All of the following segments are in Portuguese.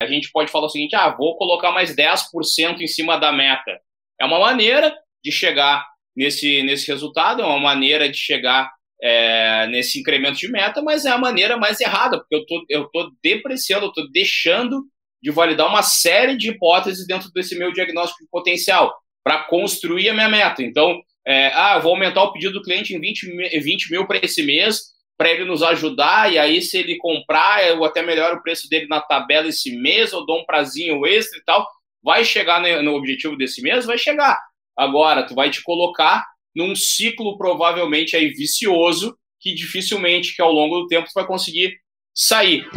a gente pode falar o seguinte: ah, vou colocar mais 10% em cima da meta. É uma maneira de chegar nesse, nesse resultado, é uma maneira de chegar é, nesse incremento de meta, mas é a maneira mais errada, porque eu tô, eu tô depreciando, eu tô deixando de validar uma série de hipóteses dentro desse meu diagnóstico de potencial para construir a minha meta. Então, é, ah, vou aumentar o pedido do cliente em 20, 20 mil para esse mês, para ele nos ajudar, e aí se ele comprar, eu até melhoro o preço dele na tabela esse mês, eu dou um prazinho extra e tal. Vai chegar no objetivo desse mês? Vai chegar. Agora, tu vai te colocar num ciclo provavelmente aí vicioso que dificilmente que ao longo do tempo tu vai conseguir sair.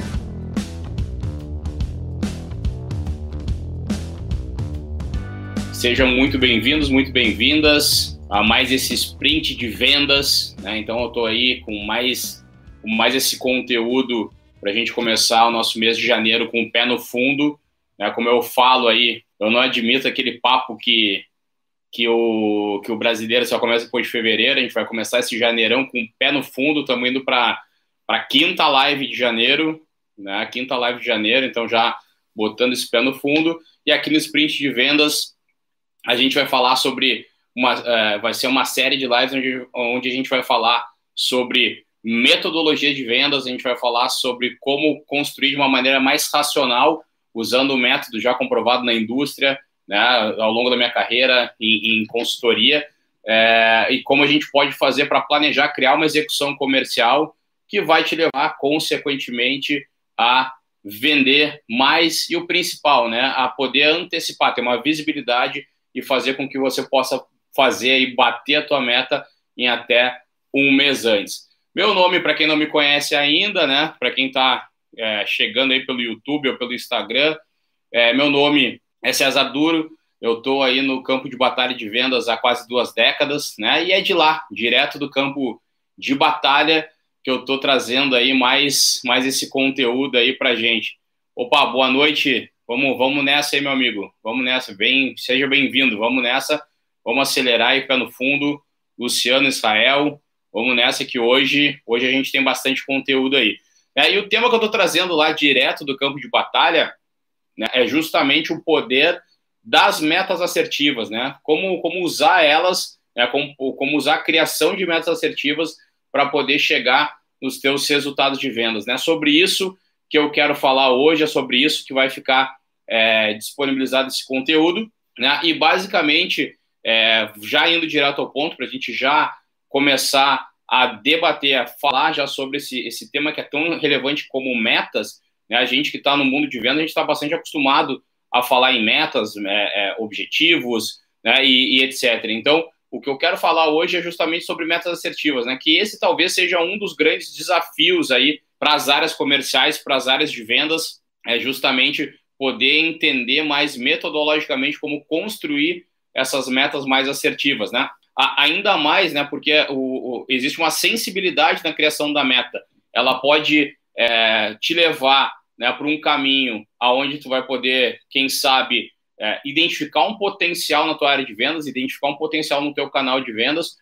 Sejam muito bem-vindos, muito bem-vindas a mais esse sprint de vendas. Né? Então eu estou aí com mais, com mais esse conteúdo para a gente começar o nosso mês de janeiro com o pé no fundo. Né? Como eu falo aí, eu não admito aquele papo que, que, o, que o brasileiro só começa depois de fevereiro. A gente vai começar esse janeirão com o pé no fundo. Estamos indo para a quinta live de janeiro, né? quinta live de janeiro, então já botando esse pé no fundo. E aqui no sprint de vendas, a gente vai falar sobre uma, uh, vai ser uma série de lives onde, onde a gente vai falar sobre metodologia de vendas, a gente vai falar sobre como construir de uma maneira mais racional, usando o método já comprovado na indústria, né, ao longo da minha carreira em, em consultoria, é, e como a gente pode fazer para planejar, criar uma execução comercial que vai te levar, consequentemente, a vender mais e o principal, né, a poder antecipar, ter uma visibilidade e fazer com que você possa fazer e bater a tua meta em até um mês antes. Meu nome, para quem não me conhece ainda, né? Para quem está é, chegando aí pelo YouTube ou pelo Instagram, é, meu nome é César Duro. Eu estou aí no campo de batalha de vendas há quase duas décadas, né? E é de lá, direto do campo de batalha, que eu estou trazendo aí mais, mais esse conteúdo aí para gente. Opa, boa noite. Vamos, vamos nessa aí, meu amigo. Vamos nessa. Bem, seja bem-vindo. Vamos nessa Vamos acelerar e pé no fundo. Luciano Israel, vamos nessa que hoje, hoje a gente tem bastante conteúdo aí. É, e o tema que eu estou trazendo lá direto do campo de batalha né, é justamente o poder das metas assertivas, né? Como, como usar elas, né, como, como usar a criação de metas assertivas para poder chegar nos teus resultados de vendas, né? Sobre isso que eu quero falar hoje, é sobre isso que vai ficar é, disponibilizado esse conteúdo, né? E basicamente é, já indo direto ao ponto, para a gente já começar a debater, a falar já sobre esse, esse tema que é tão relevante como metas, né? a gente que está no mundo de venda, a gente está bastante acostumado a falar em metas, é, é, objetivos, né? e, e, etc. Então, o que eu quero falar hoje é justamente sobre metas assertivas, né? que esse talvez seja um dos grandes desafios aí para as áreas comerciais, para as áreas de vendas, é justamente poder entender mais metodologicamente como construir essas metas mais assertivas, né? ainda mais, né? Porque o, o, existe uma sensibilidade na criação da meta. Ela pode é, te levar né, para um caminho aonde tu vai poder, quem sabe, é, identificar um potencial na tua área de vendas, identificar um potencial no teu canal de vendas,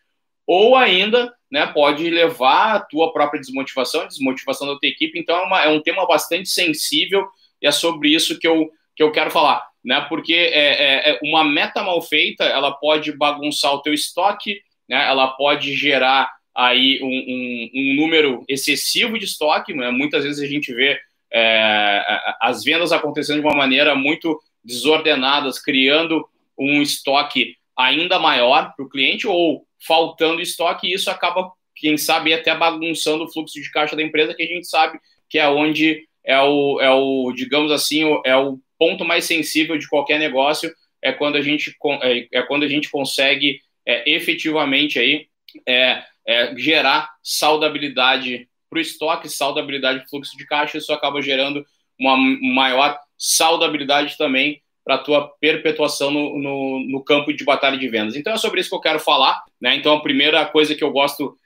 ou ainda, né, pode levar a tua própria desmotivação, desmotivação da tua equipe. Então é, uma, é um tema bastante sensível e é sobre isso que eu, que eu quero falar né? Porque é, é, é, uma meta mal feita, ela pode bagunçar o teu estoque, né? Ela pode gerar aí um, um, um número excessivo de estoque. Né? Muitas vezes a gente vê é, as vendas acontecendo de uma maneira muito desordenadas, criando um estoque ainda maior para o cliente ou faltando estoque, e isso acaba, quem sabe, até bagunçando o fluxo de caixa da empresa, que a gente sabe que é onde é o, é o digamos assim, é o ponto mais sensível de qualquer negócio é quando a gente, é, é quando a gente consegue é, efetivamente aí, é, é gerar saudabilidade para o estoque, saudabilidade do fluxo de caixa, isso acaba gerando uma maior saudabilidade também para a tua perpetuação no, no, no, campo de batalha de vendas. Então é sobre isso que eu quero falar. Né? Então a primeira coisa que eu gosto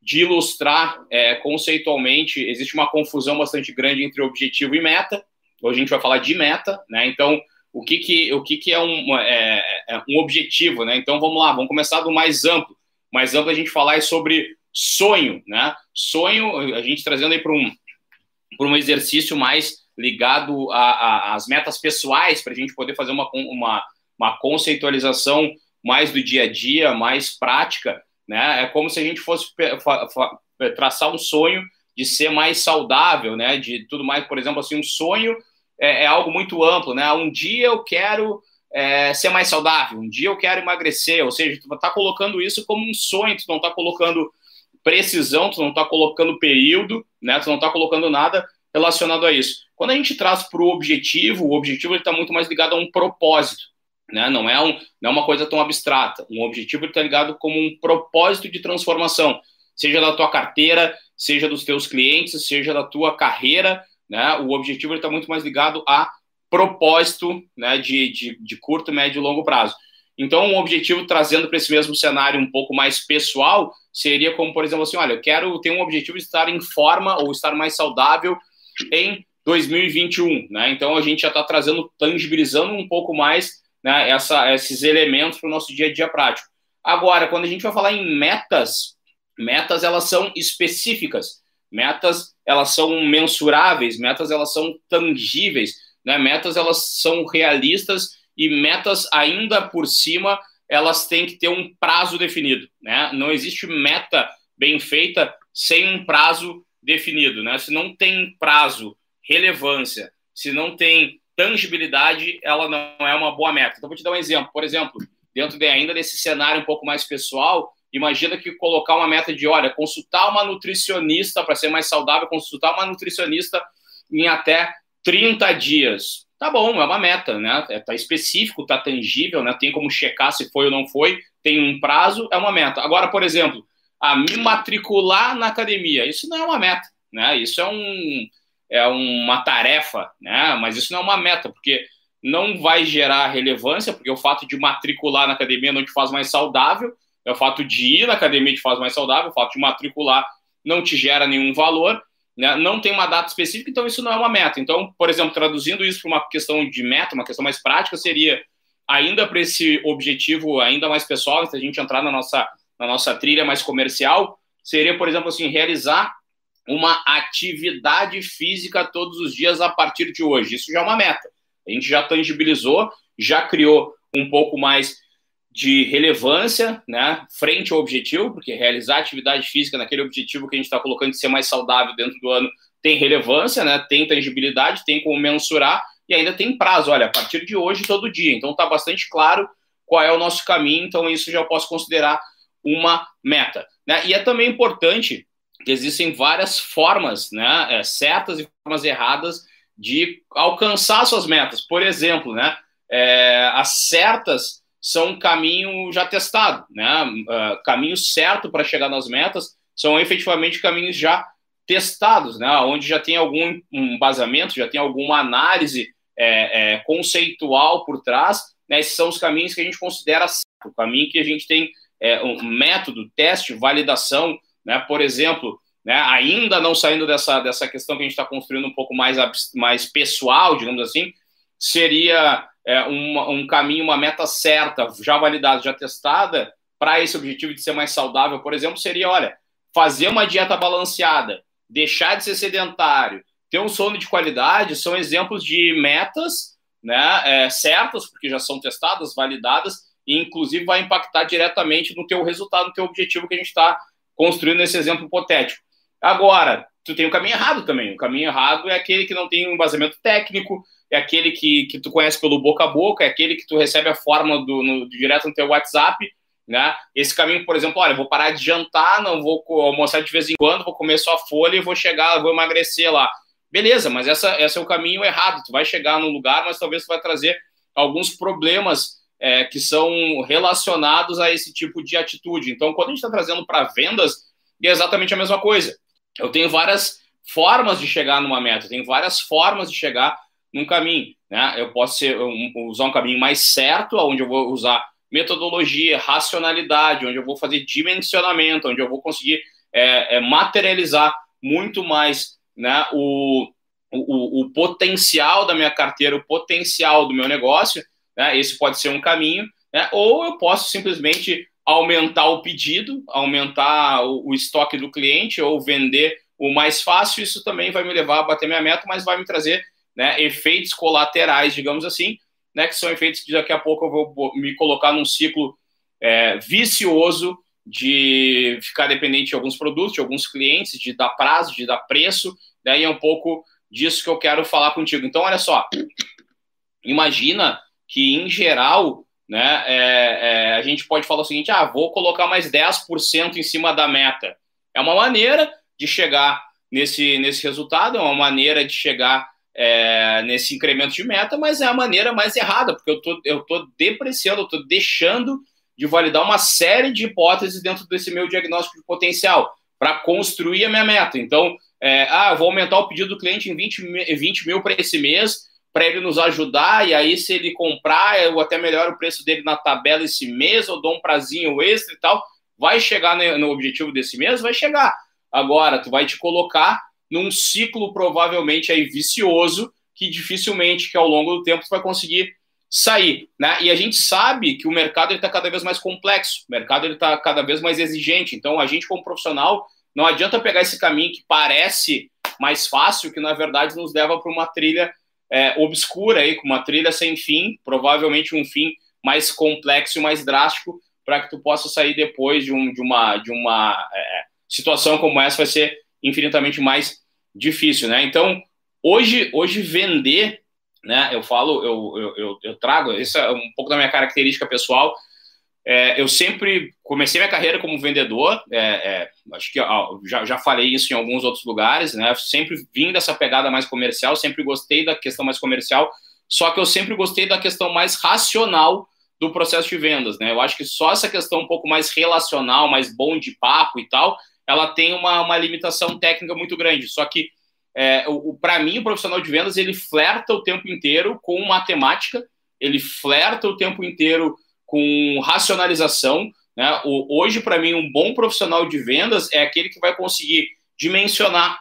de ilustrar é, conceitualmente, existe uma confusão bastante grande entre objetivo e meta. Hoje a gente vai falar de meta, né? Então, o que, que, o que, que é, um, é, é um objetivo, né? Então, vamos lá, vamos começar do mais amplo. Mais amplo a gente falar é sobre sonho, né? Sonho, a gente trazendo aí para um, um exercício mais ligado às metas pessoais, para a gente poder fazer uma, uma, uma conceitualização mais do dia a dia, mais prática, né? É como se a gente fosse traçar um sonho de ser mais saudável, né? De tudo mais, por exemplo, assim, um sonho é, é algo muito amplo, né? Um dia eu quero é, ser mais saudável, um dia eu quero emagrecer, ou seja, tu está colocando isso como um sonho, tu não está colocando precisão, tu não está colocando período, né? Tu não está colocando nada relacionado a isso. Quando a gente traz para o objetivo, o objetivo está muito mais ligado a um propósito, né? Não é, um, não é uma coisa tão abstrata. Um objetivo está ligado como um propósito de transformação, seja da tua carteira, seja dos teus clientes, seja da tua carreira, né? O objetivo está muito mais ligado a propósito, né? De, de, de curto, médio e longo prazo. Então, um objetivo trazendo para esse mesmo cenário um pouco mais pessoal seria como, por exemplo, assim, olha, eu quero ter um objetivo de estar em forma ou estar mais saudável em 2021, né? Então, a gente já está trazendo, tangibilizando um pouco mais né, essa, esses elementos para o nosso dia a dia prático. Agora, quando a gente vai falar em metas, metas elas são específicas, metas elas são mensuráveis, metas elas são tangíveis, né? Metas elas são realistas e metas ainda por cima elas têm que ter um prazo definido, né? Não existe meta bem feita sem um prazo definido, né? Se não tem prazo, relevância, se não tem tangibilidade, ela não é uma boa meta. Então vou te dar um exemplo. Por exemplo, dentro de ainda desse cenário um pouco mais pessoal, imagina que colocar uma meta de, olha, consultar uma nutricionista para ser mais saudável, consultar uma nutricionista em até 30 dias. Tá bom, é uma meta, né? É, tá específico, tá tangível, né? Tem como checar se foi ou não foi, tem um prazo, é uma meta. Agora, por exemplo, a me matricular na academia, isso não é uma meta, né? Isso é um é uma tarefa, né? Mas isso não é uma meta, porque não vai gerar relevância, porque o fato de matricular na academia não te faz mais saudável, é o fato de ir na academia te faz mais saudável, o fato de matricular não te gera nenhum valor, né? não tem uma data específica, então isso não é uma meta. Então, por exemplo, traduzindo isso para uma questão de meta, uma questão mais prática, seria ainda para esse objetivo ainda mais pessoal, se a gente entrar na nossa, na nossa trilha mais comercial, seria, por exemplo, assim, realizar uma atividade física todos os dias a partir de hoje. Isso já é uma meta. A gente já tangibilizou, já criou um pouco mais de relevância, né, frente ao objetivo, porque realizar atividade física naquele objetivo que a gente está colocando de ser mais saudável dentro do ano tem relevância, né, tem tangibilidade, tem como mensurar e ainda tem prazo. Olha, a partir de hoje, todo dia. Então está bastante claro qual é o nosso caminho. Então isso já posso considerar uma meta. Né? E é também importante que existem várias formas, né, é, certas e formas erradas de alcançar suas metas. Por exemplo, né, é, as certas são um caminho já testado, né? Uh, caminho certo para chegar nas metas são efetivamente caminhos já testados, né? Onde já tem algum embasamento, já tem alguma análise é, é, conceitual por trás, né? Esses são os caminhos que a gente considera certo, o caminho que a gente tem é, um método, teste, validação, né? Por exemplo, né? Ainda não saindo dessa dessa questão que a gente está construindo um pouco mais mais pessoal, digamos assim, seria é, uma, um caminho, uma meta certa, já validada, já testada, para esse objetivo de ser mais saudável, por exemplo, seria, olha, fazer uma dieta balanceada, deixar de ser sedentário, ter um sono de qualidade, são exemplos de metas né, é, certas, porque já são testadas, validadas, e inclusive vai impactar diretamente no teu resultado, no teu objetivo que a gente está construindo nesse exemplo hipotético. Agora, tu tem o caminho errado também. O caminho errado é aquele que não tem um embasamento técnico, é aquele que, que tu conhece pelo boca a boca, é aquele que tu recebe a forma do, no, direto no teu WhatsApp, né? Esse caminho, por exemplo, olha, vou parar de jantar, não vou almoçar de vez em quando, vou comer só folha e vou chegar, vou emagrecer lá. Beleza, mas essa, esse é o caminho errado. Tu vai chegar num lugar, mas talvez tu vai trazer alguns problemas é, que são relacionados a esse tipo de atitude. Então, quando a gente está trazendo para vendas, é exatamente a mesma coisa. Eu tenho várias formas de chegar numa meta, tenho várias formas de chegar num caminho. Né? Eu posso ser, um, usar um caminho mais certo, onde eu vou usar metodologia, racionalidade, onde eu vou fazer dimensionamento, onde eu vou conseguir é, é, materializar muito mais né, o, o, o, potencial da minha carteira, o potencial do meu negócio. Né? Esse pode ser um caminho, né? ou eu posso simplesmente aumentar o pedido, aumentar o, o estoque do cliente ou vender o mais fácil. Isso também vai me levar a bater minha meta, mas vai me trazer né, efeitos colaterais, digamos assim, né, que são efeitos que daqui a pouco eu vou me colocar num ciclo é, vicioso de ficar dependente de alguns produtos, de alguns clientes, de dar prazo, de dar preço, né, e é um pouco disso que eu quero falar contigo. Então, olha só, imagina que, em geral, né, é, é, a gente pode falar o seguinte, ah, vou colocar mais 10% em cima da meta. É uma maneira de chegar nesse, nesse resultado, é uma maneira de chegar é, nesse incremento de meta, mas é a maneira mais errada, porque eu tô, eu tô depreciando, eu tô deixando de validar uma série de hipóteses dentro desse meu diagnóstico de potencial para construir a minha meta. Então, é, ah, eu vou aumentar o pedido do cliente em 20, 20 mil para esse mês, para ele nos ajudar, e aí se ele comprar, eu até melhoro o preço dele na tabela esse mês, eu dou um prazinho extra e tal. Vai chegar no objetivo desse mês? Vai chegar. Agora, tu vai te colocar num ciclo provavelmente aí vicioso que dificilmente que ao longo do tempo você vai conseguir sair, né? E a gente sabe que o mercado está cada vez mais complexo, o mercado está cada vez mais exigente. Então a gente como profissional não adianta pegar esse caminho que parece mais fácil, que na verdade nos leva para uma trilha é, obscura aí, com uma trilha sem fim, provavelmente um fim mais complexo e mais drástico, para que tu possa sair depois de, um, de uma de uma é, situação como essa vai ser infinitamente mais difícil, né? Então, hoje, hoje vender, né? Eu falo, eu, eu, eu, trago, essa é um pouco da minha característica pessoal. É, eu sempre comecei minha carreira como vendedor, é, é, acho que ó, já, já falei isso em alguns outros lugares, né? Sempre vim dessa pegada mais comercial, sempre gostei da questão mais comercial, só que eu sempre gostei da questão mais racional do processo de vendas, né? Eu acho que só essa questão um pouco mais relacional, mais bom de papo e tal, ela tem uma, uma limitação técnica muito grande. Só que, é, para mim, o profissional de vendas, ele flerta o tempo inteiro com matemática, ele flerta o tempo inteiro com racionalização. Né? O, hoje, para mim, um bom profissional de vendas é aquele que vai conseguir dimensionar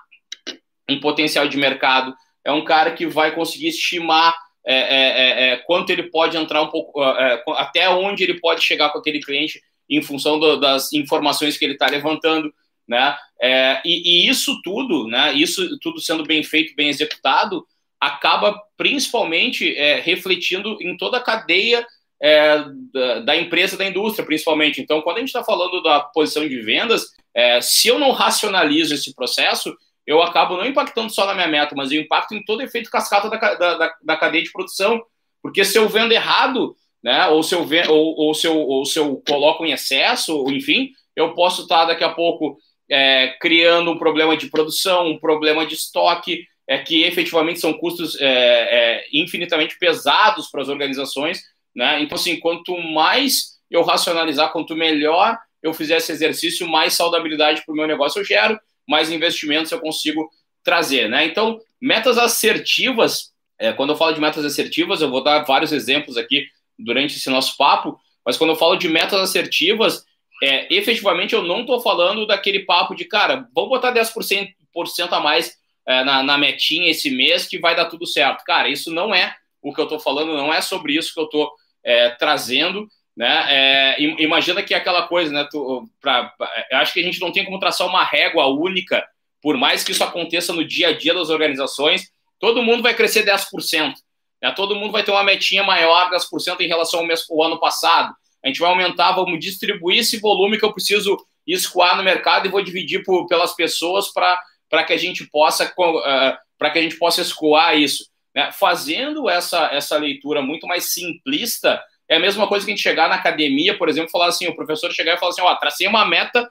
um potencial de mercado, é um cara que vai conseguir estimar é, é, é, é quanto ele pode entrar um pouco, é, até onde ele pode chegar com aquele cliente em função do, das informações que ele está levantando né? É, e, e, isso tudo, né? Isso tudo sendo bem feito, bem executado, acaba principalmente é, refletindo em toda a cadeia é, da, da, empresa, da indústria, principalmente. Então, quando a gente está falando da posição de vendas, é, se eu não racionalizo esse processo, eu acabo não impactando só na minha meta, mas eu impacto em todo efeito cascata da, da, da cadeia de produção. Porque se eu vendo errado, né, ou se eu, vendo, ou, ou, se eu, ou se eu coloco em excesso, ou, enfim, eu posso estar tá daqui a pouco é, criando um problema de produção, um problema de estoque, é, que efetivamente são custos é, é, infinitamente pesados para as organizações. Né? Então, assim, quanto mais eu racionalizar, quanto melhor eu fizer esse exercício, mais saudabilidade para o meu negócio eu gero, mais investimentos eu consigo trazer. Né? Então, metas assertivas, é, quando eu falo de metas assertivas, eu vou dar vários exemplos aqui durante esse nosso papo, mas quando eu falo de metas assertivas, é, efetivamente eu não estou falando daquele papo de, cara, vamos botar 10% por cento a mais é, na, na metinha esse mês que vai dar tudo certo. Cara, isso não é o que eu estou falando, não é sobre isso que eu estou é, trazendo. Né? É, imagina que é aquela coisa, né? Tu, pra, eu acho que a gente não tem como traçar uma régua única, por mais que isso aconteça no dia a dia das organizações, todo mundo vai crescer 10%. Né? Todo mundo vai ter uma metinha maior 10% em relação ao, mês, ao ano passado a gente vai aumentar, vamos distribuir esse volume que eu preciso escoar no mercado e vou dividir por, pelas pessoas para que a gente possa uh, para que a gente possa escoar isso. Né? Fazendo essa, essa leitura muito mais simplista, é a mesma coisa que a gente chegar na academia, por exemplo, falar assim, o professor chegar e falar assim, ó, tracei uma meta,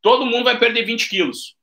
todo mundo vai perder 20 quilos.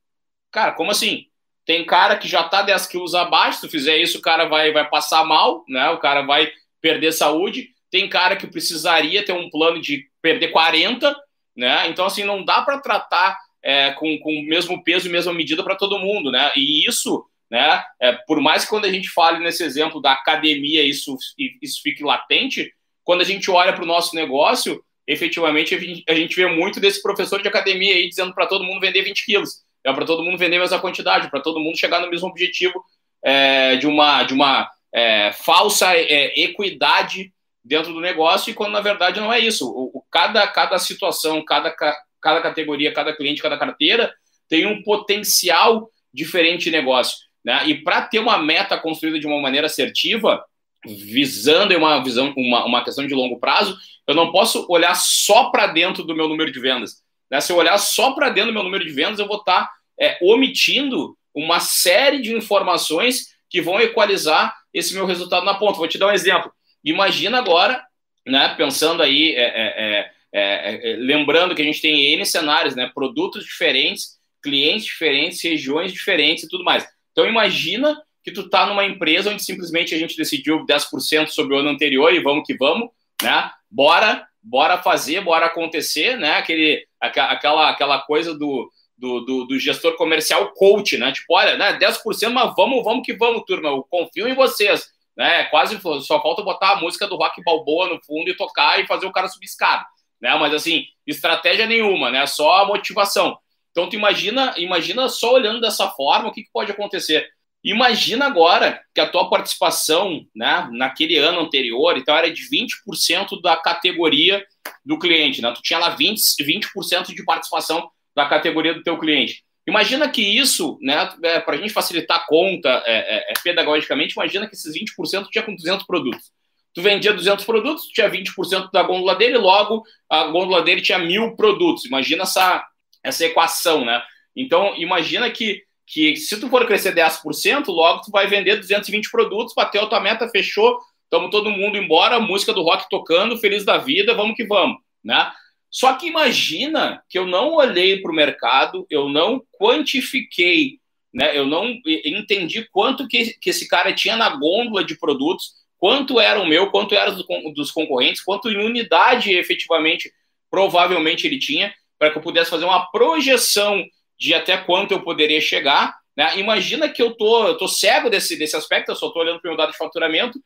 Cara, como assim? Tem cara que já está 10 quilos abaixo, se tu fizer isso, o cara vai, vai passar mal, né? O cara vai perder saúde. Tem cara que precisaria ter um plano de perder 40, né? Então, assim, não dá para tratar é, com, com o mesmo peso e mesma medida para todo mundo, né? E isso, né? É, por mais que quando a gente fale nesse exemplo da academia, isso, isso fique latente, quando a gente olha para o nosso negócio, efetivamente a gente vê muito desse professor de academia aí dizendo para todo mundo vender 20 quilos, é para todo mundo vender a mesma quantidade, para todo mundo chegar no mesmo objetivo é, de uma, de uma é, falsa é, equidade dentro do negócio e quando na verdade não é isso. O, o, cada, cada situação, cada, cada categoria, cada cliente, cada carteira tem um potencial diferente de negócio. Né? E para ter uma meta construída de uma maneira assertiva, visando uma visão, uma, uma questão de longo prazo, eu não posso olhar só para dentro do meu número de vendas. Né? Se eu olhar só para dentro do meu número de vendas, eu vou estar tá, é, omitindo uma série de informações que vão equalizar esse meu resultado na ponta. Vou te dar um exemplo. Imagina agora, né, pensando aí, é é, é, é, é, lembrando que a gente tem N cenários, né, produtos diferentes, clientes diferentes, regiões diferentes e tudo mais. Então imagina que tu está numa empresa onde simplesmente a gente decidiu 10% sobre o ano anterior e vamos que vamos, né? Bora, bora fazer, bora acontecer, né? Aquele, aquela, aquela coisa do, do, do, do, gestor comercial coach, né? Tipo, olha, né, 10%, mas vamos, vamos que vamos, turma. Eu confio em vocês. Né? Quase só falta botar a música do rock balboa no fundo e tocar e fazer o cara subir escada. Né? Mas assim, estratégia nenhuma, né? Só a motivação. Então tu imagina, imagina só olhando dessa forma, o que, que pode acontecer? Imagina agora que a tua participação né, naquele ano anterior então, era de 20% da categoria do cliente. Né? Tu tinha lá 20%, 20 de participação da categoria do teu cliente. Imagina que isso, né, é, para a gente facilitar a conta é, é, é pedagogicamente, imagina que esses 20% tinha com 200 produtos. Tu vendia 200 produtos, tinha 20% da gôndola dele, logo a gôndola dele tinha mil produtos. Imagina essa, essa equação, né? Então, imagina que que se tu for crescer 10%, logo tu vai vender 220 produtos, bateu a tua meta, fechou, estamos todo mundo embora, música do rock tocando, feliz da vida, vamos que vamos, né? Só que imagina que eu não olhei para o mercado, eu não quantifiquei, né? Eu não entendi quanto que, que esse cara tinha na gôndola de produtos, quanto era o meu, quanto era dos concorrentes, quanto em unidade efetivamente, provavelmente ele tinha, para que eu pudesse fazer uma projeção de até quanto eu poderia chegar. Né? Imagina que eu tô, eu tô cego desse, desse aspecto, eu só estou olhando para o meu dado de faturamento,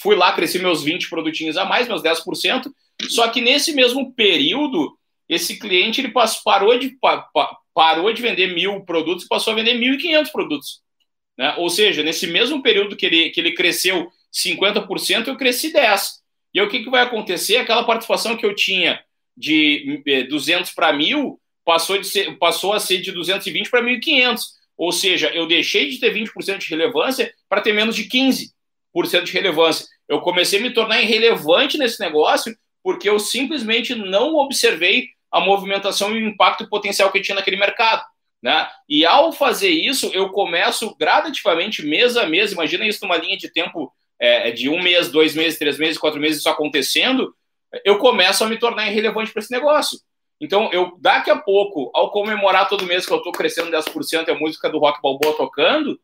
fui lá, cresci meus 20 produtinhos a mais, meus 10%, só que nesse mesmo período, esse cliente ele parou de, parou de vender mil produtos e passou a vender 1.500 produtos. Né? Ou seja, nesse mesmo período que ele, que ele cresceu 50%, eu cresci 10%. E aí, o que, que vai acontecer? Aquela participação que eu tinha de 200 para 1.000, passou, de ser, passou a ser de 220 para 1.500. Ou seja, eu deixei de ter 20% de relevância para ter menos de 15% de relevância. Eu comecei a me tornar irrelevante nesse negócio porque eu simplesmente não observei a movimentação e o impacto potencial que tinha naquele mercado. Né? E ao fazer isso, eu começo gradativamente, mês a mês, imagina isso numa linha de tempo é, de um mês, dois meses, três meses, quatro meses, isso acontecendo, eu começo a me tornar irrelevante para esse negócio. Então, eu daqui a pouco, ao comemorar todo mês que eu estou crescendo 10% e a música do Rock Balboa tocando,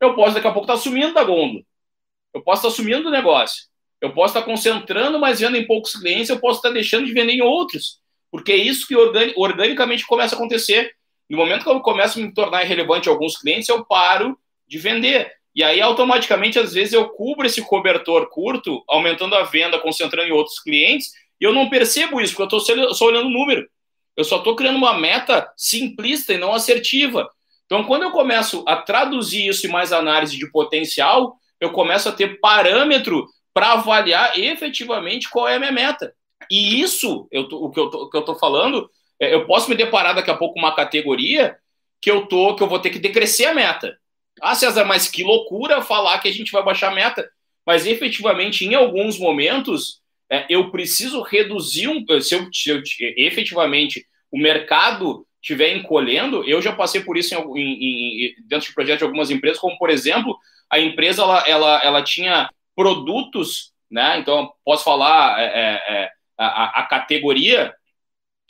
eu posso daqui a pouco estar tá sumindo da gôndola. Eu posso estar tá sumindo do negócio. Eu posso estar tá concentrando, mas vendo em poucos clientes, eu posso estar deixando de vender em outros. Porque é isso que organicamente começa a acontecer. No momento que eu começo a me tornar irrelevante a alguns clientes, eu paro de vender. E aí, automaticamente, às vezes, eu cubro esse cobertor curto, aumentando a venda, concentrando em outros clientes, e eu não percebo isso, porque eu estou só olhando o número. Eu só estou criando uma meta simplista e não assertiva. Então, quando eu começo a traduzir isso em mais análise de potencial, eu começo a ter parâmetro para avaliar efetivamente qual é a minha meta. E isso, eu tô, o que eu estou falando, é, eu posso me deparar daqui a pouco com uma categoria que eu tô, que eu vou ter que decrescer a meta. Ah, César, mas que loucura falar que a gente vai baixar a meta. Mas efetivamente, em alguns momentos, é, eu preciso reduzir um. Se eu, se eu, efetivamente o mercado estiver encolhendo, eu já passei por isso em, em, em, dentro de projetos de algumas empresas, como por exemplo, a empresa ela, ela, ela tinha produtos, né? Então posso falar é, é, é a, a, categoria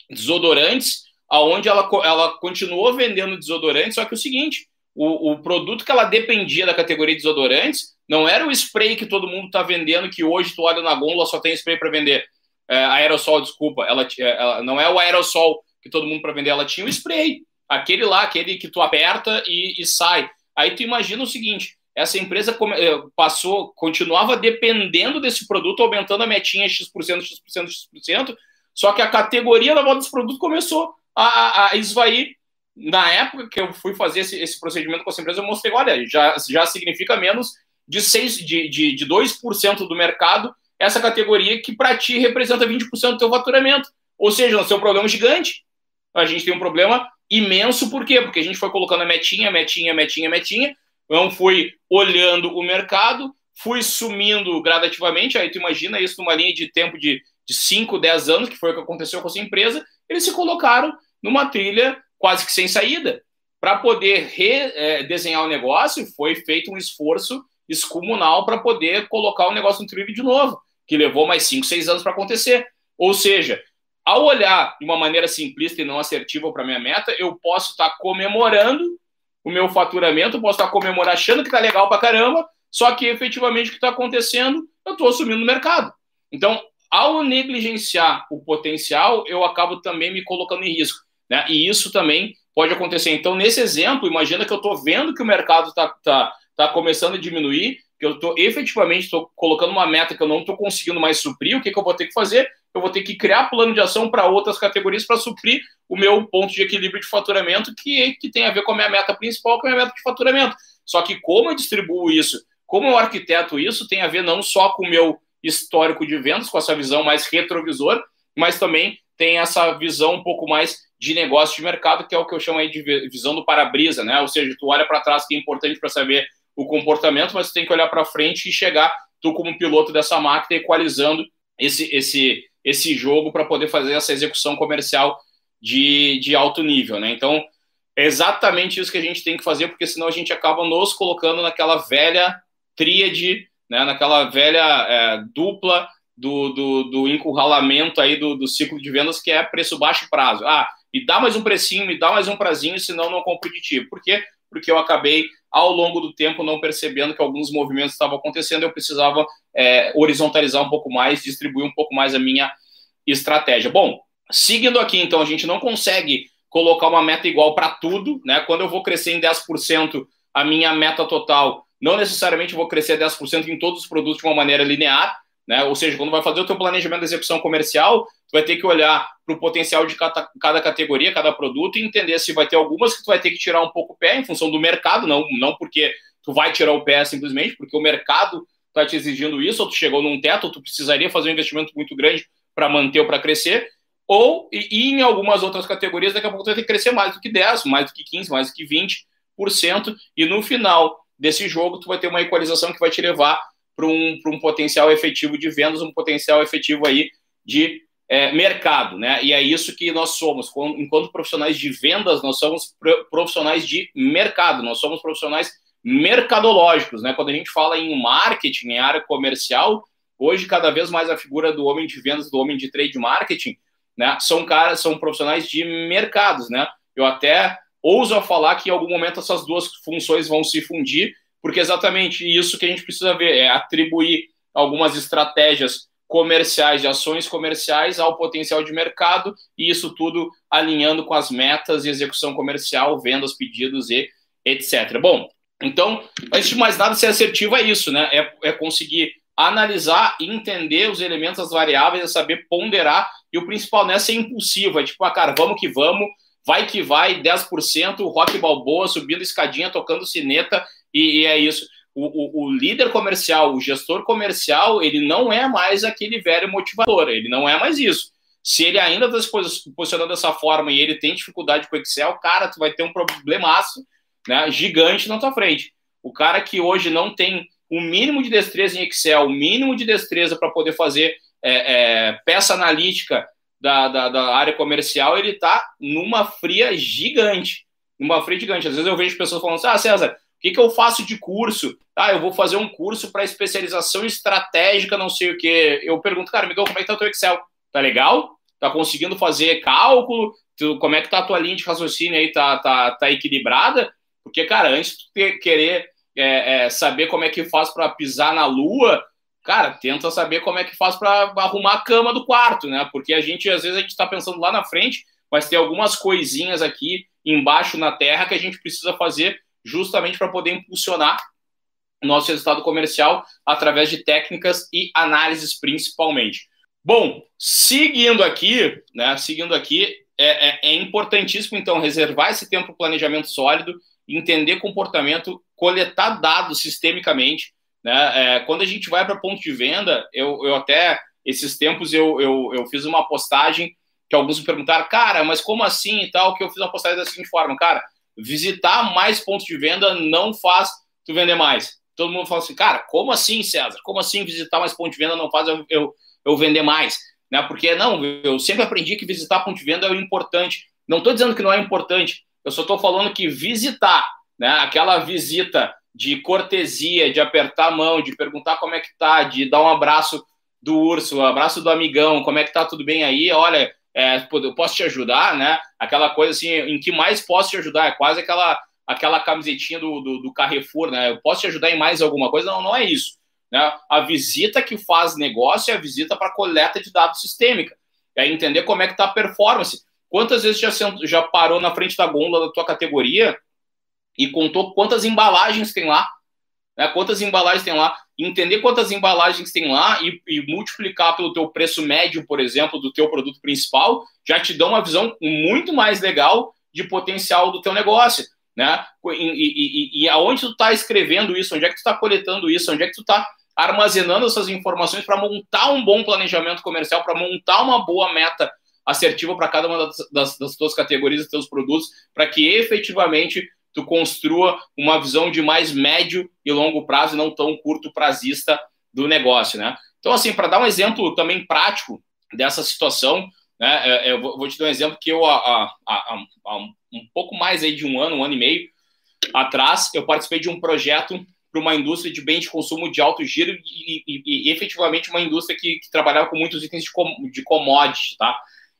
desodorantes, aonde ela, ela continuou vendendo desodorantes, só que é o seguinte, o, o produto que ela dependia da categoria desodorantes não era o spray que todo mundo está vendendo, que hoje tu olha na gôndola só tem spray para vender. É, aerossol, desculpa, ela, é, ela, não é o aerossol que todo mundo para vender, ela tinha o spray. Aquele lá, aquele que tu aperta e, e sai. Aí tu imagina o seguinte: essa empresa é, passou, continuava dependendo desse produto, aumentando a metinha X%, X%, X%, só que a categoria da volta desse produto começou a, a, a esvair. Na época que eu fui fazer esse, esse procedimento com essa empresa, eu mostrei: olha, já, já significa menos de, 6, de, de, de 2% do mercado, essa categoria que para ti representa 20% do teu faturamento. Ou seja, nós temos um problema gigante. A gente tem um problema imenso, por quê? Porque a gente foi colocando a metinha, metinha, metinha, metinha, não fui olhando o mercado, fui sumindo gradativamente. Aí tu imagina isso numa linha de tempo de, de 5, 10 anos, que foi o que aconteceu com essa empresa. Eles se colocaram numa trilha quase que sem saída. Para poder redesenhar é, o negócio, foi feito um esforço excomunal para poder colocar o negócio no trilho de novo, que levou mais 5, 6 anos para acontecer. Ou seja, ao olhar de uma maneira simplista e não assertiva para minha meta, eu posso estar tá comemorando o meu faturamento, posso estar tá comemorando achando que está legal para caramba, só que efetivamente o que está acontecendo, eu estou assumindo no mercado. Então, ao negligenciar o potencial, eu acabo também me colocando em risco. Né? E isso também pode acontecer. Então, nesse exemplo, imagina que eu estou vendo que o mercado está tá, tá começando a diminuir, que eu estou efetivamente tô colocando uma meta que eu não estou conseguindo mais suprir, o que, que eu vou ter que fazer? Eu vou ter que criar plano de ação para outras categorias para suprir o meu ponto de equilíbrio de faturamento, que, que tem a ver com a minha meta principal, com a minha meta de faturamento. Só que como eu distribuo isso como eu arquiteto isso, tem a ver não só com o meu histórico de vendas, com essa visão mais retrovisor, mas também tem essa visão um pouco mais de negócio de mercado, que é o que eu chamo aí de visão do para-brisa, né? Ou seja, tu olha para trás, que é importante para saber o comportamento, mas tu tem que olhar para frente e chegar, tu como piloto dessa máquina, equalizando esse, esse, esse jogo para poder fazer essa execução comercial de, de alto nível, né? Então, é exatamente isso que a gente tem que fazer, porque senão a gente acaba nos colocando naquela velha tríade, né, naquela velha é, dupla do, do, do, encurralamento aí do, do, ciclo de vendas, que é preço baixo prazo. Ah, me dá mais um precinho, me dá mais um prazinho, senão não compro de ti. Por quê? Porque eu acabei, ao longo do tempo, não percebendo que alguns movimentos estavam acontecendo, eu precisava é, horizontalizar um pouco mais, distribuir um pouco mais a minha estratégia. Bom, seguindo aqui, então, a gente não consegue colocar uma meta igual para tudo, né? Quando eu vou crescer em 10%, a minha meta total não necessariamente vou crescer 10% em todos os produtos de uma maneira linear, né? Ou seja, quando vai fazer o teu planejamento de execução comercial, tu vai ter que olhar para o potencial de cada, cada, categoria, cada produto e entender se vai ter algumas que tu vai ter que tirar um pouco o pé em função do mercado, não, não porque tu vai tirar o pé simplesmente, porque o mercado está te exigindo isso, ou tu chegou num teto, ou tu precisaria fazer um investimento muito grande para manter ou para crescer, ou e, e, em algumas outras categorias, daqui a pouco tu vai ter que crescer mais do que 10, mais do que 15, mais do que 20%, e no final desse jogo, tu vai ter uma equalização que vai te levar para um, um potencial efetivo de vendas, um potencial efetivo aí de é, mercado, né? E é isso que nós somos. Enquanto profissionais de vendas, nós somos profissionais de mercado, nós somos profissionais mercadológicos, né? Quando a gente fala em marketing, em área comercial, hoje cada vez mais a figura do homem de vendas, do homem de trade marketing, né? São caras, são profissionais de mercados, né? Eu até ouso falar que em algum momento essas duas funções vão se fundir, porque é exatamente isso que a gente precisa ver, é atribuir algumas estratégias comerciais, de ações comerciais ao potencial de mercado, e isso tudo alinhando com as metas de execução comercial, vendas, pedidos e etc. Bom, então, antes de mais nada, ser assertivo é isso, né? É, é conseguir analisar e entender os elementos, as variáveis, é saber ponderar, e o principal nessa é impulsivo, é tipo, ah, cara, vamos que vamos, vai que vai, 10%, rock balboa, subindo escadinha, tocando sineta, e, e é isso. O, o, o, líder comercial, o gestor comercial, ele não é mais aquele velho motivador, ele não é mais isso. Se ele ainda está se posicionando dessa forma e ele tem dificuldade com Excel, cara, tu vai ter um problemaço né, gigante na tua frente. O cara que hoje não tem o mínimo de destreza em Excel, o mínimo de destreza para poder fazer é, é, peça analítica da, da, da área comercial, ele está numa fria gigante. Numa fria gigante. Às vezes eu vejo pessoas falando assim, ah, César, que, que eu faço de curso? Ah, eu vou fazer um curso para especialização estratégica, não sei o quê. Eu pergunto, cara, dá como é que tá o teu Excel? Tá legal? Tá conseguindo fazer cálculo? Tu, como é que tá a tua linha de raciocínio aí? Tá, tá, tá equilibrada? Porque, cara, antes de tu querer é, é, saber como é que faz para pisar na lua, cara, tenta saber como é que faz para arrumar a cama do quarto, né? Porque a gente, às vezes, a gente está pensando lá na frente, mas tem algumas coisinhas aqui embaixo na terra que a gente precisa fazer justamente para poder impulsionar nosso resultado comercial através de técnicas e análises principalmente. Bom, seguindo aqui, né? Seguindo aqui, é, é, é importantíssimo então reservar esse tempo para planejamento sólido, entender comportamento, coletar dados sistemicamente né? É, quando a gente vai para ponto de venda, eu, eu até, esses tempos, eu, eu, eu fiz uma postagem que alguns me perguntaram, cara, mas como assim e tal, que eu fiz uma postagem da seguinte forma, cara, visitar mais pontos de venda não faz tu vender mais. Todo mundo fala assim, cara, como assim, César? Como assim visitar mais ponto de venda não faz eu, eu, eu vender mais? Né? Porque, não, eu sempre aprendi que visitar ponto de venda é importante. Não estou dizendo que não é importante, eu só estou falando que visitar, né, aquela visita de cortesia, de apertar a mão, de perguntar como é que tá, de dar um abraço do urso, um abraço do amigão, como é que tá, tudo bem aí? Olha, é, eu posso te ajudar, né? Aquela coisa assim, em que mais posso te ajudar? É quase aquela aquela camisetinha do, do, do Carrefour, né? Eu posso te ajudar em mais alguma coisa? Não, não é isso. Né? A visita que faz negócio é a visita para coleta de dados sistêmica. É entender como é que está a performance. Quantas vezes já, já parou na frente da gôndola da tua categoria e contou quantas embalagens tem lá? Né? Quantas embalagens tem lá? Entender quantas embalagens tem lá e, e, multiplicar pelo teu preço médio, por exemplo, do teu produto principal, já te dá uma visão muito mais legal de potencial do teu negócio né? E, e, e, aonde tu está escrevendo isso? Onde é que tu está coletando isso? Onde é que tu está armazenando essas informações para montar um bom planejamento comercial, para montar uma boa meta assertiva para cada uma das, das, das tuas categorias, dos teus produtos, para que efetivamente tu construa uma visão de mais médio e longo prazo e não tão curto prazista do negócio, né? Então, assim, para dar um exemplo também prático dessa situação, né, é, é, eu vou te dar um exemplo que eu, há, há, há um pouco mais aí de um ano, um ano e meio atrás, eu participei de um projeto para uma indústria de bens de consumo de alto giro e, e, e efetivamente uma indústria que, que, trabalhava com muitos itens de, com, de commodity, tá?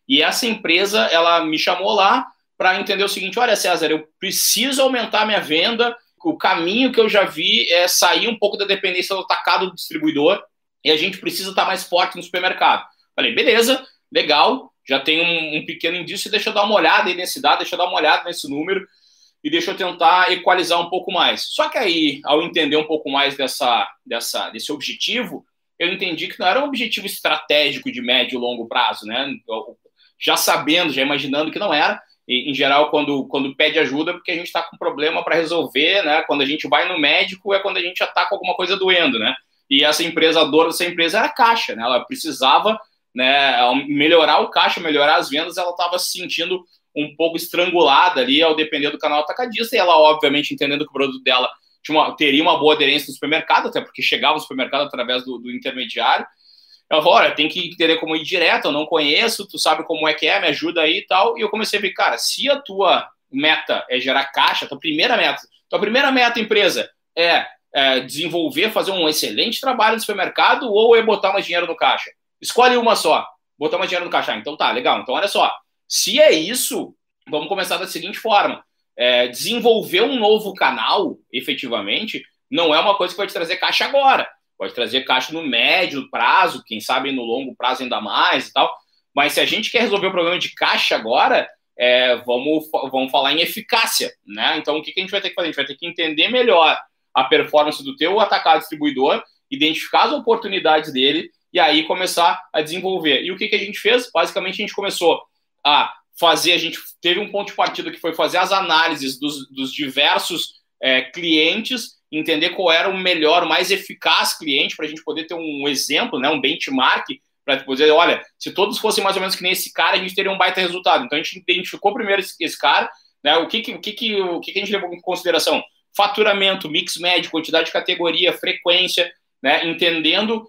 E essa empresa, ela me chamou lá para entender o seguinte, olha César, eu preciso aumentar minha venda, o caminho que eu já vi é sair um pouco da dependência do atacado do distribuidor e a gente precisa estar mais forte no supermercado. Falei, beleza, legal, já tem um, um, pequeno indício, deixa eu dar uma olhada aí nesse dado, deixa eu dar uma olhada nesse número e deixa eu tentar equalizar um pouco mais. Só que aí, ao entender um pouco mais dessa, dessa, desse objetivo, eu entendi que não era um objetivo estratégico de médio e longo prazo, né? Já sabendo, já imaginando que não era. Em geral, quando, quando pede ajuda, é porque a gente está com problema para resolver, né? Quando a gente vai no médico, é quando a gente já está com alguma coisa doendo, né? E essa empresa, a dor dessa empresa era caixa, né? Ela precisava né, melhorar o caixa, melhorar as vendas, ela estava se sentindo um pouco estrangulada ali ao depender do canal atacadista, e ela, obviamente, entendendo que o produto dela uma, teria uma boa aderência no supermercado, até porque chegava no supermercado através do, do intermediário. Ela falou: olha, tem que entender como ir direto, eu não conheço, tu sabe como é que é, me ajuda aí e tal. E eu comecei a ver, cara, se a tua meta é gerar caixa, tua primeira meta, tua primeira meta, empresa, é, é desenvolver, fazer um excelente trabalho no supermercado ou é botar mais dinheiro no caixa? Escolhe uma só. Botar mais dinheiro no caixa. Então tá, legal. Então olha só. Se é isso, vamos começar da seguinte forma. É, desenvolver um novo canal, efetivamente, não é uma coisa que vai te trazer caixa agora. Pode trazer caixa no médio prazo, quem sabe no longo prazo ainda mais e tal. Mas se a gente quer resolver o problema de caixa agora, é, vamos, vamos falar em eficácia, né? Então, o que, que a gente vai ter que fazer? A gente vai ter que entender melhor a performance do teu atacado distribuidor, identificar as oportunidades dele e aí começar a desenvolver. E o que, que a gente fez? Basicamente, a gente começou a fazer, a gente teve um ponto de partida que foi fazer as análises dos, dos diversos é, clientes, entender qual era o melhor, mais eficaz cliente, para a gente poder ter um exemplo, né, um benchmark, para dizer, olha, se todos fossem mais ou menos que nem esse cara, a gente teria um baita resultado. Então a gente identificou primeiro esse, esse cara, né, o que, que, o, que, que, o que, que a gente levou em consideração? Faturamento, mix médio, quantidade de categoria, frequência, né, entendendo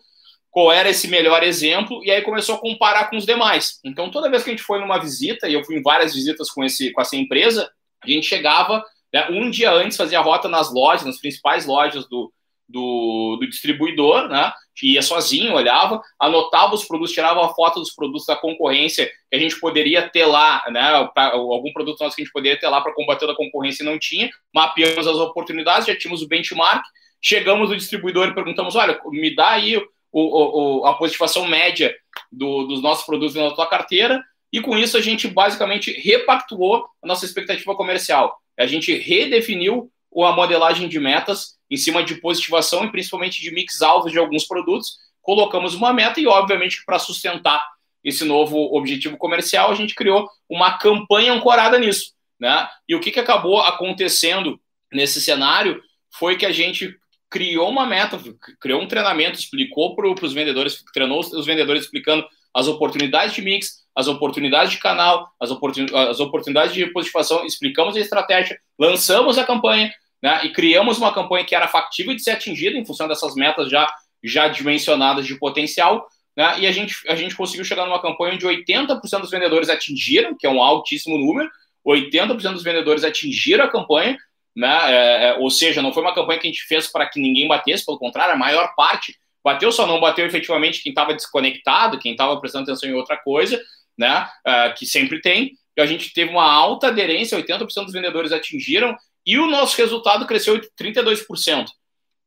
qual era esse melhor exemplo, e aí começou a comparar com os demais. Então, toda vez que a gente foi numa visita, e eu fui em várias visitas com, esse, com essa empresa, a gente chegava né, um dia antes, fazia a rota nas lojas, nas principais lojas do, do, do, distribuidor, né? Ia sozinho, olhava, anotava os produtos, tirava a foto dos produtos da concorrência que a gente poderia ter lá, né? Pra, algum produto nosso que a gente poderia ter lá para combater a concorrência e não tinha, mapeamos as oportunidades, já tínhamos o benchmark, chegamos no distribuidor e perguntamos: olha, me dá aí o, o, a positivação média do, dos nossos produtos na tua carteira, e com isso a gente basicamente repactuou a nossa expectativa comercial. A gente redefiniu a modelagem de metas em cima de positivação e principalmente de mix alvos de alguns produtos. Colocamos uma meta e, obviamente, para sustentar esse novo objetivo comercial, a gente criou uma campanha ancorada nisso. Né? E o que, que acabou acontecendo nesse cenário foi que a gente criou uma meta, criou um treinamento, explicou para os vendedores, treinou os vendedores explicando as oportunidades de mix, as oportunidades de canal, as, oportun, as oportunidades de positivação, explicamos a estratégia, lançamos a campanha, né? E criamos uma campanha que era factível de ser atingida em função dessas metas já, já dimensionadas de potencial, né? E a gente, a gente conseguiu chegar numa campanha onde 80% dos vendedores atingiram, que é um altíssimo número, 80% dos vendedores atingiram a campanha, né? É, é, ou seja, não foi uma campanha que a gente fez para que ninguém batesse, pelo contrário, a maior parte bateu, só não bateu efetivamente quem estava desconectado, quem estava prestando atenção em outra coisa, né? É, que sempre tem. E a gente teve uma alta aderência, 80% dos vendedores atingiram, e o nosso resultado cresceu 32%.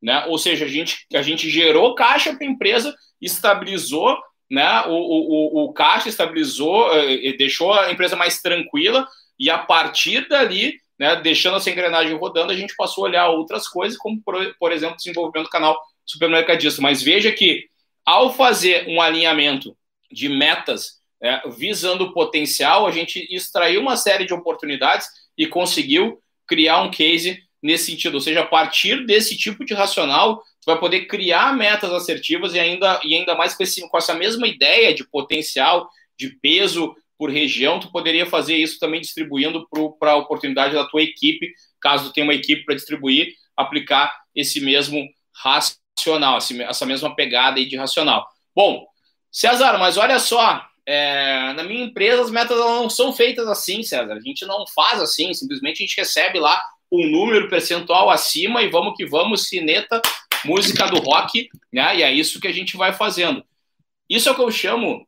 Né? Ou seja, a gente, a gente gerou caixa para a empresa, estabilizou né? o, o, o caixa, estabilizou, eh, deixou a empresa mais tranquila, e a partir dali, né, deixando essa engrenagem rodando, a gente passou a olhar outras coisas, como, por, por exemplo, desenvolvimento do canal supermercadista. Mas veja que, ao fazer um alinhamento de metas é, visando o potencial, a gente extraiu uma série de oportunidades e conseguiu criar um case nesse sentido. Ou seja, a partir desse tipo de racional, tu vai poder criar metas assertivas e ainda, e ainda mais com, essa mesma ideia de potencial, de peso por região, tu poderia fazer isso também distribuindo para a oportunidade da tua equipe, caso tenha uma equipe para distribuir, aplicar esse mesmo racional, essa mesma pegada aí de racional. Bom, César, mas olha só, é, na minha empresa as metas não são feitas assim, César. A gente não faz assim, simplesmente a gente recebe lá um número percentual acima e vamos que vamos, cineta, música do rock, né? E é isso que a gente vai fazendo. Isso é o que eu chamo,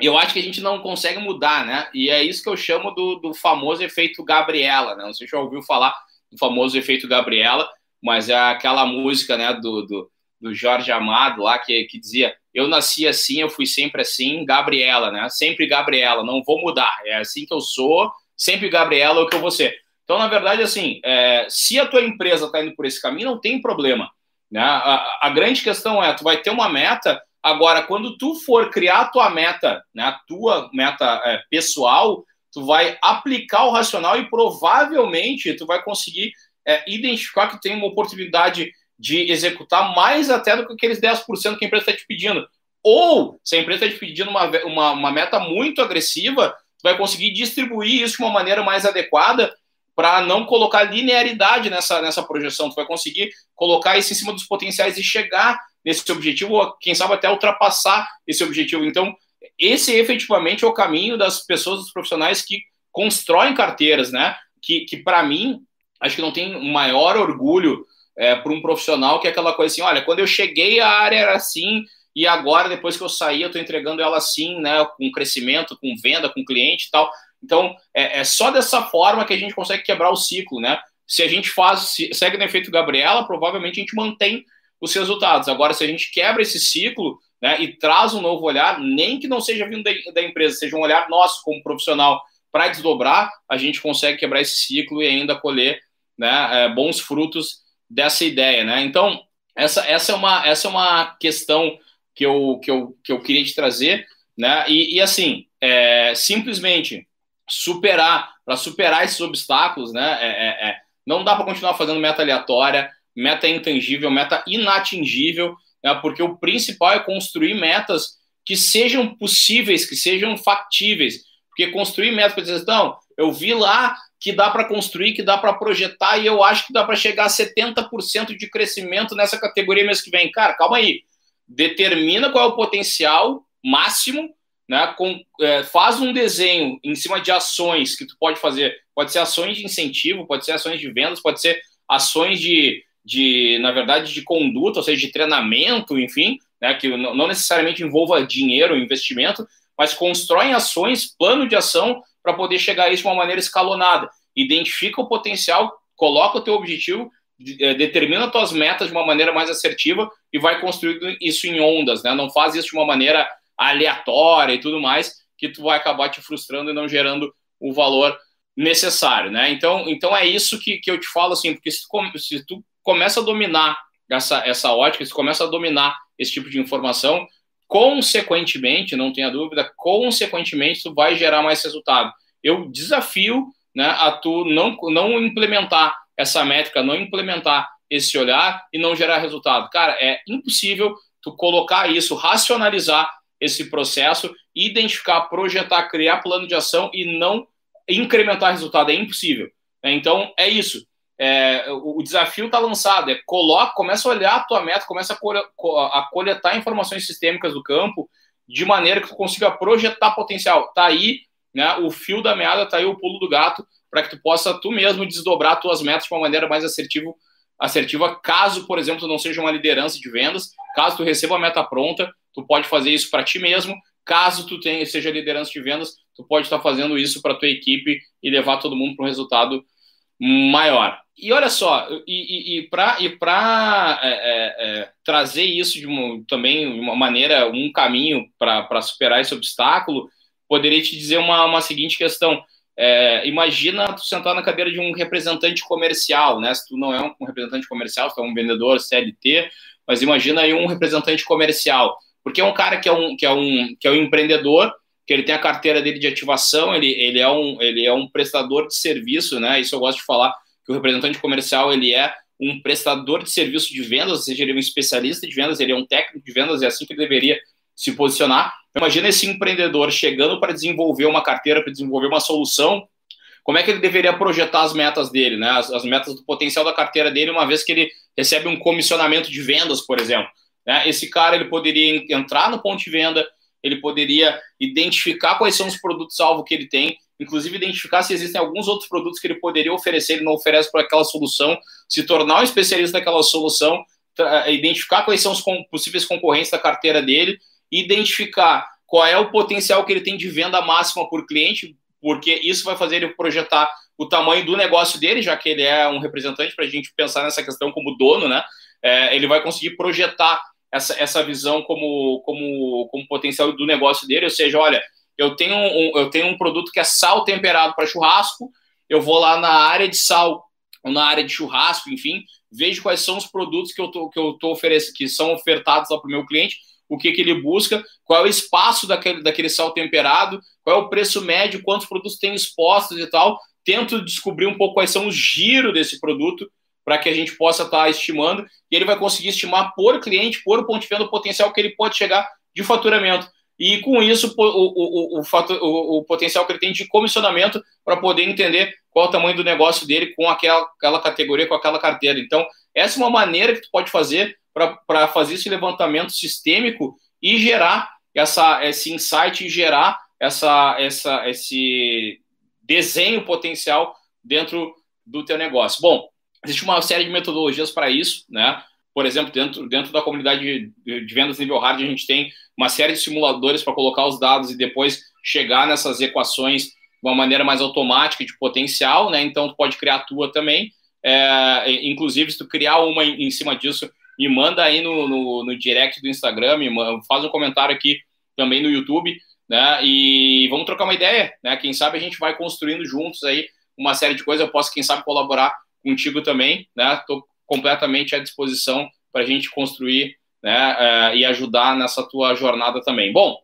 eu acho que a gente não consegue mudar, né? E é isso que eu chamo do, do famoso efeito Gabriela, né? Não sei se já ouviu falar do famoso efeito Gabriela, mas é aquela música, né, do, do, do Jorge Amado lá que, que dizia eu nasci assim, eu fui sempre assim, Gabriela, né? Sempre Gabriela, não vou mudar. É assim que eu sou, sempre Gabriela é o que eu vou ser. Então, na verdade, assim, é, se a tua empresa está indo por esse caminho, não tem problema. Né? A, a, grande questão é, tu vai ter uma meta, agora, quando tu for criar a tua meta, né, a tua meta é, pessoal, tu vai aplicar o racional e provavelmente tu vai conseguir é, identificar que tem uma oportunidade de executar mais até do que aqueles 10% que a empresa está te pedindo. Ou, se a empresa está te pedindo uma, uma, uma meta muito agressiva, vai conseguir distribuir isso de uma maneira mais adequada para não colocar linearidade nessa, nessa projeção. Tu vai conseguir colocar isso em cima dos potenciais e chegar nesse objetivo, ou quem sabe até ultrapassar esse objetivo. Então, esse efetivamente é o caminho das pessoas, dos profissionais que constroem carteiras, né? Que, que para mim, acho que não tem maior orgulho é, para um profissional que é aquela coisa assim: olha, quando eu cheguei, a área era assim, e agora, depois que eu saí, eu estou entregando ela assim, né? Com crescimento, com venda, com cliente e tal. Então, é, é, só dessa forma que a gente consegue quebrar o ciclo, né? Se a gente faz, se, segue no efeito Gabriela, provavelmente a gente mantém os resultados. Agora, se a gente quebra esse ciclo né, e traz um novo olhar, nem que não seja vindo da, da empresa, seja um olhar nosso como profissional para desdobrar, a gente consegue quebrar esse ciclo e ainda colher né, é, bons frutos dessa ideia, né? Então, essa, essa, é, uma, essa é uma questão que eu, que eu, que eu queria te trazer, né? E, e assim, é, simplesmente superar, para superar esses obstáculos, né? É, é, é não dá para continuar fazendo meta aleatória, meta intangível, meta inatingível, né? porque o principal é construir metas que sejam possíveis, que sejam factíveis. Porque construir metas para dizer, não, eu vi lá que dá para construir, que dá para projetar, e eu acho que dá para chegar a 70% de crescimento nessa categoria mês que vem. Cara, calma aí. Determina qual é o potencial máximo né, com, é, faz um desenho em cima de ações que tu pode fazer. Pode ser ações de incentivo, pode ser ações de vendas, pode ser ações de, de na verdade, de conduta, ou seja, de treinamento, enfim, né, que não necessariamente envolva dinheiro, investimento, mas constrói ações, plano de ação para poder chegar a isso de uma maneira escalonada. Identifica o potencial, coloca o teu objetivo, é, determina tuas metas de uma maneira mais assertiva e vai construindo isso em ondas, né? Não faz isso de uma maneira aleatória e tudo mais, que tu vai acabar te frustrando e não gerando o valor necessário, né? Então, então é isso que, que eu te falo assim, porque se tu, se tu começa a dominar essa, essa ótica, se começa a dominar esse tipo de informação, consequentemente, não tenha dúvida, consequentemente tu vai gerar mais resultado. Eu desafio né, a tu não, não implementar essa métrica, não implementar esse olhar e não gerar resultado. Cara, é impossível tu colocar isso, racionalizar esse processo, identificar, projetar, criar plano de ação e não incrementar resultado. É impossível. Né? Então, é isso. É, o, desafio está lançado, é coloca, começa a olhar a tua meta, começa a, a coletar informações sistêmicas do campo de maneira que tu consiga projetar potencial. Tá aí, né, o fio da meada, tá aí o pulo do gato, para que tu possa tu mesmo desdobrar tuas metas de uma maneira mais assertiva, assertiva, caso, por exemplo, tu não seja uma liderança de vendas, caso tu receba a meta pronta, tu pode fazer isso para ti mesmo, caso tu tenha, seja liderança de vendas, tu pode estar fazendo isso para tua equipe e levar todo mundo para um resultado maior. E olha só, e, e, e para é, é, é, trazer isso de uma, também de uma maneira, um caminho para superar esse obstáculo, poderia te dizer uma, uma seguinte questão. É, imagina tu sentar na cadeira de um representante comercial, né? Se tu não é um, um representante comercial, se tu é um vendedor CLT, mas imagina aí um representante comercial, porque é um cara que é um, que é um, que é um empreendedor, que ele tem a carteira dele de ativação, ele, ele, é um, ele é um prestador de serviço, né? Isso eu gosto de falar que o representante comercial ele é um prestador de serviço de vendas, ou seja, ele é um especialista de vendas, ele é um técnico de vendas, é assim que ele deveria se posicionar. Imagina esse empreendedor chegando para desenvolver uma carteira, para desenvolver uma solução, como é que ele deveria projetar as metas dele, né? As, as, metas do potencial da carteira dele, uma vez que ele recebe um comissionamento de vendas, por exemplo. Né? Esse cara ele poderia entrar no ponto de venda, ele poderia identificar quais são os produtos-alvo que ele tem, inclusive identificar se existem alguns outros produtos que ele poderia oferecer, ele não oferece para aquela solução, se tornar um especialista daquela solução, identificar quais são os possíveis concorrentes da carteira dele, identificar qual é o potencial que ele tem de venda máxima por cliente, porque isso vai fazer ele projetar o tamanho do negócio dele, já que ele é um representante, para a gente pensar nessa questão como dono, né? É, ele vai conseguir projetar essa, essa visão como, como, como potencial do negócio dele, ou seja, olha, eu tenho um, eu tenho um produto que é sal temperado para churrasco, eu vou lá na área de sal, ou na área de churrasco, enfim, vejo quais são os produtos que eu tô, que eu tô oferecendo, que são ofertados lá para o meu cliente, o que, que ele busca, qual é o espaço daquele, daquele sal temperado, qual é o preço médio, quantos produtos tem expostos e tal. Tento descobrir um pouco quais são os giros desse produto para que a gente possa estar tá estimando e ele vai conseguir estimar por cliente, por ponto de venda, o potencial que ele pode chegar de faturamento e com isso o, o, o, o, o potencial que ele tem de comissionamento para poder entender qual o tamanho do negócio dele com aquela, aquela categoria, com aquela carteira. Então, essa é uma maneira que tu pode fazer para fazer esse levantamento sistêmico e gerar essa, esse insight e gerar essa, essa, esse desenho potencial dentro do teu negócio. Bom, existe uma série de metodologias para isso, né? Por exemplo, dentro, dentro da comunidade de, de vendas nível hard, a gente tem uma série de simuladores para colocar os dados e depois chegar nessas equações de uma maneira mais automática de potencial, né? Então, tu pode criar a tua também. É, inclusive, se tu criar uma em, em cima disso, me manda aí no, no, no direct do Instagram, manda, faz um comentário aqui também no YouTube, né? E vamos trocar uma ideia, né? Quem sabe a gente vai construindo juntos aí uma série de coisas. Eu posso, quem sabe, colaborar contigo também, né? Estou completamente à disposição para a gente construir né, uh, e ajudar nessa tua jornada também. Bom,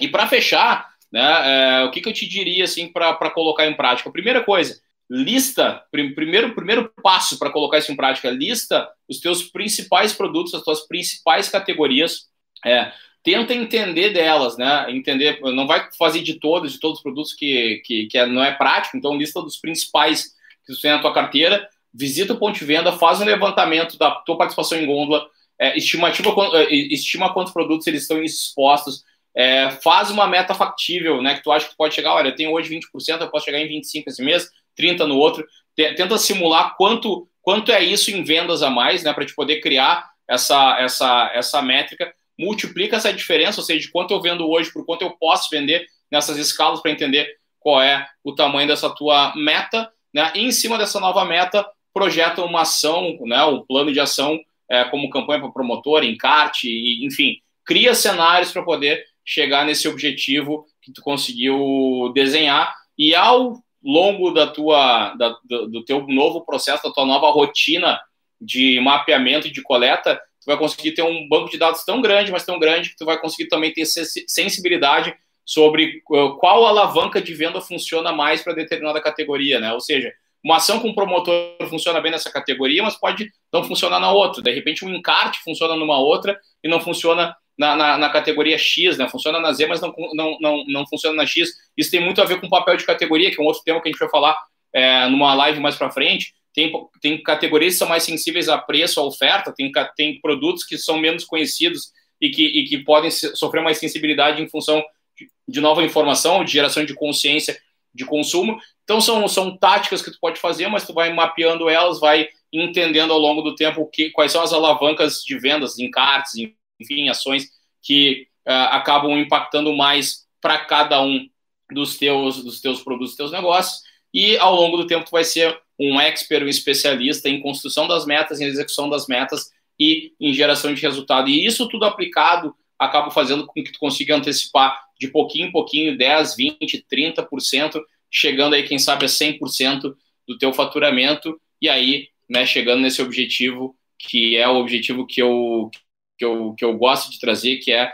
e para fechar, né, uh, o que, que eu te diria assim para colocar em prática? Primeira coisa, lista, prim, primeiro, primeiro passo para colocar isso em prática, lista os teus principais produtos, as tuas principais categorias, é, tenta entender delas, né? Entender, não vai fazer de todos, de todos os produtos que, que, que é, não é prático, então lista dos principais que você tem na tua carteira, visita o ponto de venda, faz um levantamento da tua participação em gôndola, é, estimativa, é, estima quantos produtos eles estão expostos, é, faz uma meta factível, né? Que tu acha que pode chegar, olha, eu tenho hoje 20%, eu posso chegar em 25% esse mês, 30% no outro. Tenta simular quanto, quanto é isso em vendas a mais, né? Para te poder criar essa, essa, essa métrica. Multiplica essa diferença, ou seja, de quanto eu vendo hoje por quanto eu posso vender nessas escalas para entender qual é o tamanho dessa tua meta, né? E em cima dessa nova meta, projeta uma ação, né? Um plano de ação é, como campanha para promotor, encarte, enfim, cria cenários para poder chegar nesse objetivo que tu conseguiu desenhar e ao longo da tua da, do, do teu novo processo, da tua nova rotina de mapeamento e de coleta, tu vai conseguir ter um banco de dados tão grande, mas tão grande que tu vai conseguir também ter sensibilidade sobre qual alavanca de venda funciona mais para determinada categoria, né? Ou seja, uma ação com promotor funciona bem nessa categoria, mas pode não funcionar na outra. De repente, um encarte funciona numa outra e não funciona na, na, na, categoria X, né? Funciona na Z, mas não, não, não, não funciona na X. Isso tem muito a ver com papel de categoria, que é um outro tema que a gente vai falar é, numa live mais para frente. tem, tem categorias que são mais sensíveis a preço, a oferta, tem, tem produtos que são menos conhecidos e que, e que podem sofrer mais sensibilidade em função de, de nova informação, de geração de consciência de consumo. Então são, são táticas que tu pode fazer, mas tu vai mapeando elas, vai entendendo ao longo do tempo que, quais são as alavancas de vendas, encartes, enfim, ações que uh, acabam impactando mais para cada um dos teus, dos teus produtos, dos teus negócios. E ao longo do tempo tu vai ser um expert, um especialista em construção das metas, em execução das metas e em geração de resultado. E isso tudo aplicado acaba fazendo com que tu consiga antecipar de pouquinho em pouquinho, 10, 20, 30%, chegando aí, quem sabe, a 100% do teu faturamento, e aí, né, chegando nesse objetivo, que é o objetivo que eu, que eu, que eu gosto de trazer, que é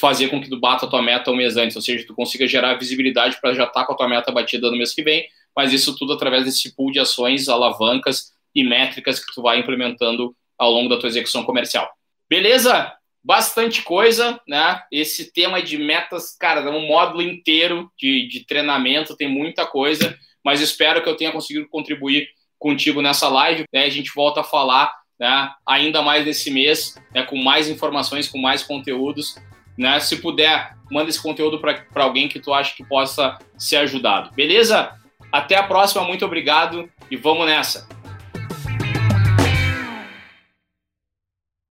fazer com que tu bata a tua meta um mês antes, ou seja, tu consiga gerar visibilidade para já estar tá com a tua meta batida no mês que vem, mas isso tudo através desse pool de ações, alavancas e métricas que tu vai implementando ao longo da tua execução comercial. Beleza? Bastante coisa, né? Esse tema de metas, cara, é um módulo inteiro de, de treinamento, tem muita coisa, mas espero que eu tenha conseguido contribuir contigo nessa live. Né? A gente volta a falar né, ainda mais nesse mês, né, com mais informações, com mais conteúdos. Né? Se puder, manda esse conteúdo para alguém que tu acha que possa ser ajudado. Beleza? Até a próxima, muito obrigado e vamos nessa!